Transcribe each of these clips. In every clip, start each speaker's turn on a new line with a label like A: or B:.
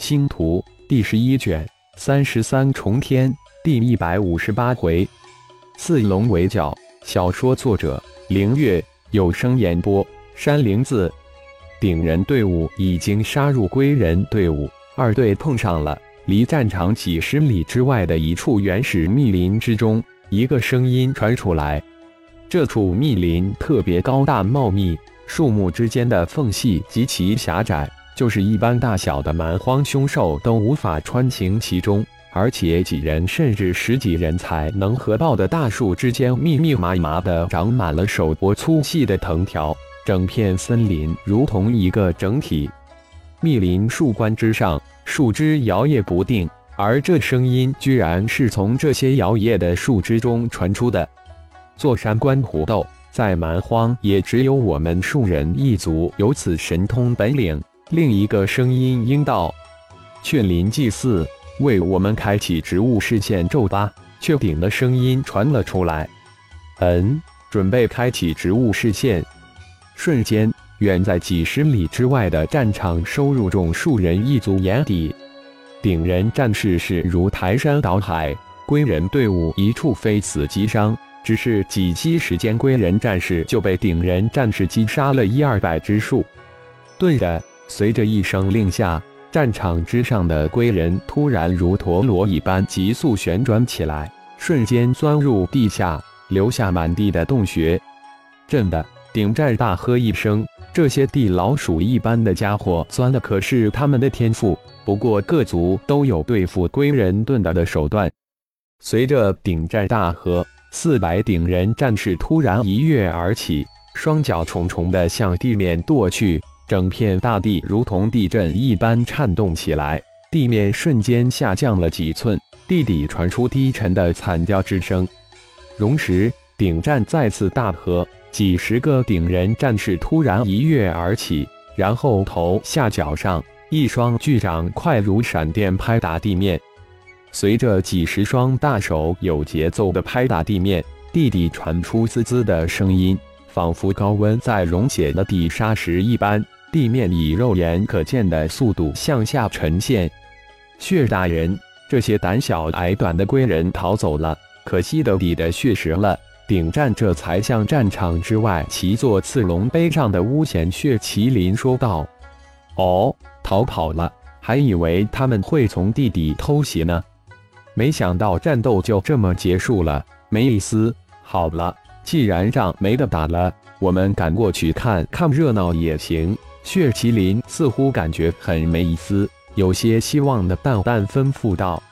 A: 星图第十一卷三十三重天第一百五十八回，四龙围剿。小说作者：凌月，有声演播：山灵子。顶人队伍已经杀入归人队伍，二队碰上了。离战场几十里之外的一处原始密林之中，一个声音传出来。这处密林特别高大茂密，树木之间的缝隙极其狭窄。就是一般大小的蛮荒凶兽都无法穿行其中，而且几人甚至十几人才能合抱的大树之间，密密麻麻的长满了手握粗细的藤条，整片森林如同一个整体。密林树冠之上，树枝摇曳不定，而这声音居然是从这些摇曳的树枝中传出的。坐山观虎斗，在蛮荒也只有我们树人一族有此神通本领。另一个声音应道：“雀林祭祀，为我们开启植物视线咒吧。”雀顶的声音传了出来：“嗯，准备开启植物视线。”瞬间，远在几十里之外的战场收入众树人一族眼底。顶人战士势如排山倒海，归人队伍一处非死即伤，只是几息时间，归人战士就被顶人战士击杀了一二百之数。顿的。随着一声令下，战场之上的龟人突然如陀螺一般急速旋转起来，瞬间钻入地下，留下满地的洞穴。震的顶战大喝一声：“这些地老鼠一般的家伙钻的可是他们的天赋。不过各族都有对付龟人遁的的手段。”随着顶战大喝，四百顶人战士突然一跃而起，双脚重重的向地面跺去。整片大地如同地震一般颤动起来，地面瞬间下降了几寸，地底传出低沉的惨叫之声。荣时，顶战再次大喝，几十个顶人战士突然一跃而起，然后头下脚上，一双巨掌快如闪电拍打地面。随着几十双大手有节奏的拍打地面，地底传出滋滋的声音，仿佛高温在溶解了底沙石一般。地面以肉眼可见的速度向下沉陷。血大人，这些胆小矮短的龟人逃走了，可惜的底的血食了。顶战这才向战场之外骑坐刺龙碑上的乌贤血麒麟说道：“哦，逃跑了，还以为他们会从地底偷袭呢，没想到战斗就这么结束了，没意思。好了，既然仗没得打了，我们赶过去看看热闹也行。”血麒麟似乎感觉很没意思，有些希望的淡淡吩咐道：“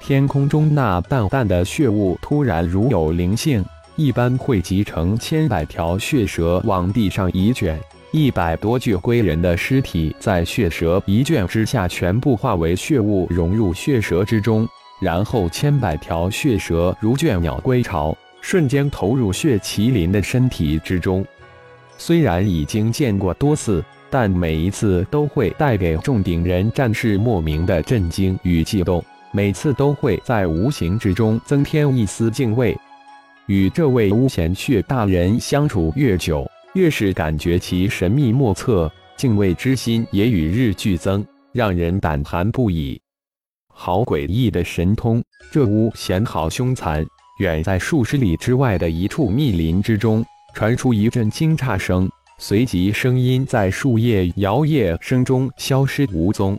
A: 天空中那淡淡的血雾突然如有灵性，一般汇集成千百条血蛇往地上一卷，一百多具龟人的尸体在血蛇一卷之下全部化为血雾，融入血蛇之中，然后千百条血蛇如倦鸟归巢，瞬间投入血麒麟的身体之中。虽然已经见过多次。”但每一次都会带给众顶人战士莫名的震惊与悸动，每次都会在无形之中增添一丝敬畏。与这位巫贤血大人相处越久，越是感觉其神秘莫测，敬畏之心也与日俱增，让人胆寒不已。好诡异的神通！这巫贤好凶残！远在数十里之外的一处密林之中，传出一阵惊诧声。随即，声音在树叶摇曳声中消失无踪。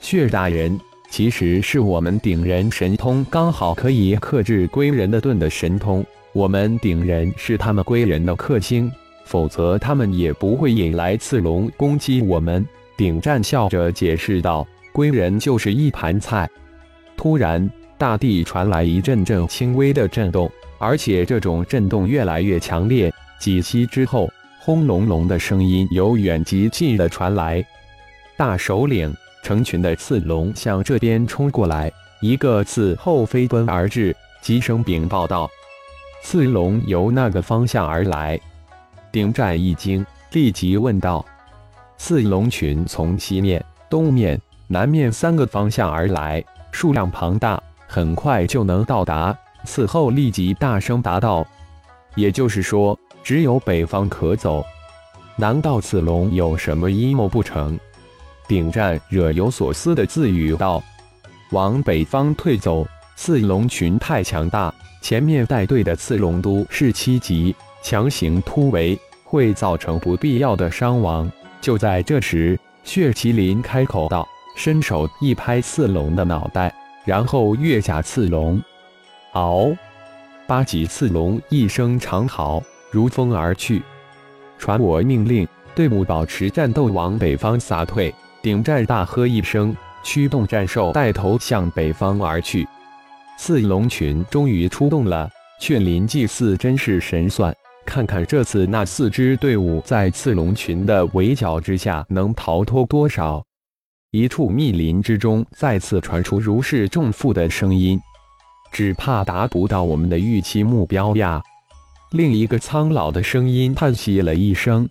A: 血大人，其实是我们顶人神通，刚好可以克制龟人的盾的神通。我们顶人是他们龟人的克星，否则他们也不会引来刺龙攻击我们。顶战笑着解释道：“龟人就是一盘菜。”突然，大地传来一阵阵轻微的震动，而且这种震动越来越强烈。几息之后，轰隆隆的声音由远及近的传来，大首领成群的刺龙向这边冲过来，一个刺后飞奔而至，急声禀报道：“刺龙由那个方向而来。”丁战一惊，立即问道：“刺龙群从西面、东面、南面三个方向而来，数量庞大，很快就能到达。”此后立即大声答道：“也就是说。”只有北方可走，难道此龙有什么阴谋不成？顶战惹有所思的自语道：“往北方退走，刺龙群太强大，前面带队的刺龙都是七级，强行突围会造成不必要的伤亡。”就在这时，血麒麟开口道，伸手一拍刺龙的脑袋，然后跃下刺龙，嗷！八级刺龙一声长嚎，如风而去。传我命令，队伍保持战斗，往北方撒退。顶战大喝一声，驱动战兽带头向北方而去。刺龙群终于出动了，雀林祭祀真是神算。看看这次那四支队伍在刺龙群的围剿之下能逃脱多少？一处密林之中再次传出如释重负的声音。只怕达不到我们的预期目标呀！另一个苍老的声音叹息了一声：“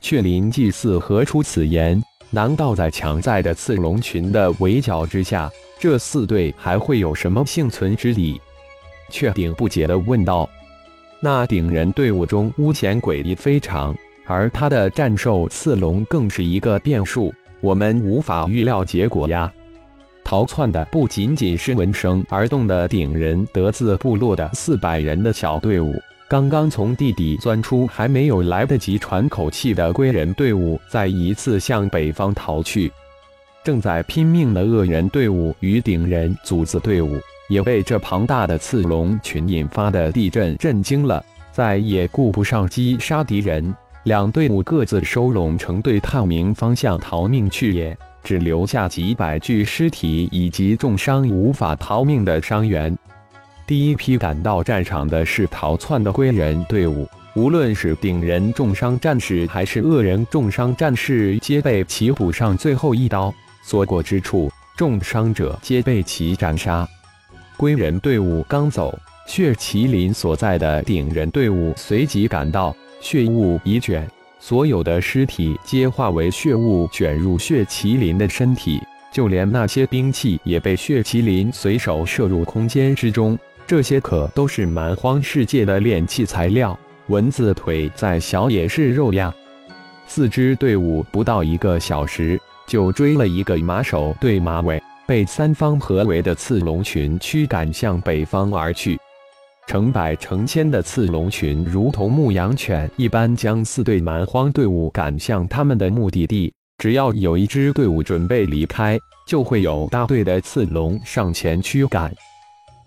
A: 雀林祭祀何出此言？难道在强在的刺龙群的围剿之下，这四队还会有什么幸存之理？”雀顶不解地问道：“那顶人队伍中巫险诡异非常，而他的战兽刺龙更是一个变数，我们无法预料结果呀。”逃窜的不仅仅是闻声而动的顶人德字部落的四百人的小队伍，刚刚从地底钻出，还没有来得及喘口气的龟人队伍，再一次向北方逃去。正在拼命的恶人队伍与顶人组子队伍，也被这庞大的刺龙群引发的地震震惊了，再也顾不上击杀敌人，两队伍各自收拢成队，探明方向逃命去也。只留下几百具尸体以及重伤无法逃命的伤员。第一批赶到战场的是逃窜的归人队伍，无论是顶人重伤战士还是恶人重伤战士，皆被其补上最后一刀，所过之处，重伤者皆被其斩杀。归人队伍刚走，血麒麟所在的顶人队伍随即赶到，血雾已卷。所有的尸体皆化为血雾，卷入血麒麟的身体，就连那些兵器也被血麒麟随手射入空间之中。这些可都是蛮荒世界的炼器材料。蚊子腿再小也是肉呀！四支队伍不到一个小时，就追了一个马首对马尾，被三方合围的刺龙群驱赶向北方而去。成百成千的刺龙群如同牧羊犬一般，将四队蛮荒队伍赶向他们的目的地。只要有一支队伍准备离开，就会有大队的刺龙上前驱赶。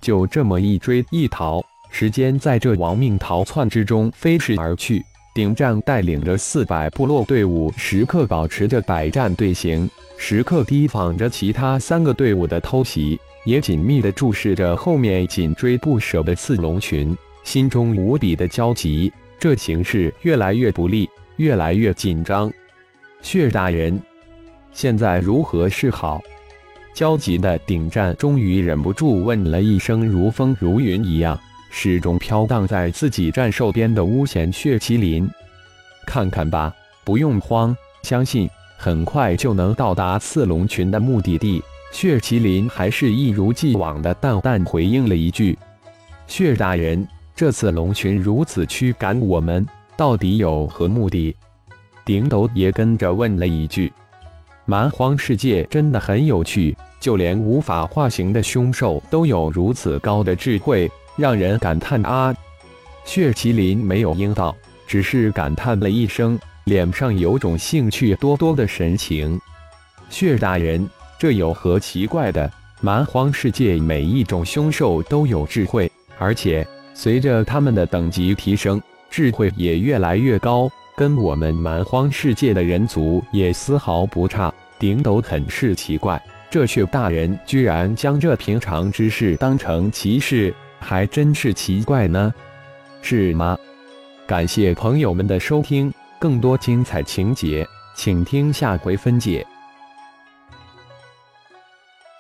A: 就这么一追一逃，时间在这亡命逃窜之中飞逝而去。顶战带领着四百部落队伍，时刻保持着百战队形，时刻提防着其他三个队伍的偷袭。也紧密地注视着后面紧追不舍的刺龙群，心中无比的焦急。这形势越来越不利，越来越紧张。血大人，现在如何是好？焦急的顶战终于忍不住问了一声，如风如云一样，始终飘荡在自己战兽边的巫贤血麒麟。看看吧，不用慌，相信很快就能到达刺龙群的目的地。血麒麟还是一如既往的淡淡回应了一句：“血大人，这次龙群如此驱赶我们，到底有何目的？”顶斗也跟着问了一句：“蛮荒世界真的很有趣，就连无法化形的凶兽都有如此高的智慧，让人感叹啊！”血麒麟没有应道，只是感叹了一声，脸上有种兴趣多多的神情。血大人。这有何奇怪的？蛮荒世界每一种凶兽都有智慧，而且随着他们的等级提升，智慧也越来越高，跟我们蛮荒世界的人族也丝毫不差。顶斗很是奇怪，这血大人居然将这平常之事当成奇事，还真是奇怪呢，是吗？感谢朋友们的收听，更多精彩情节，请听下回分解。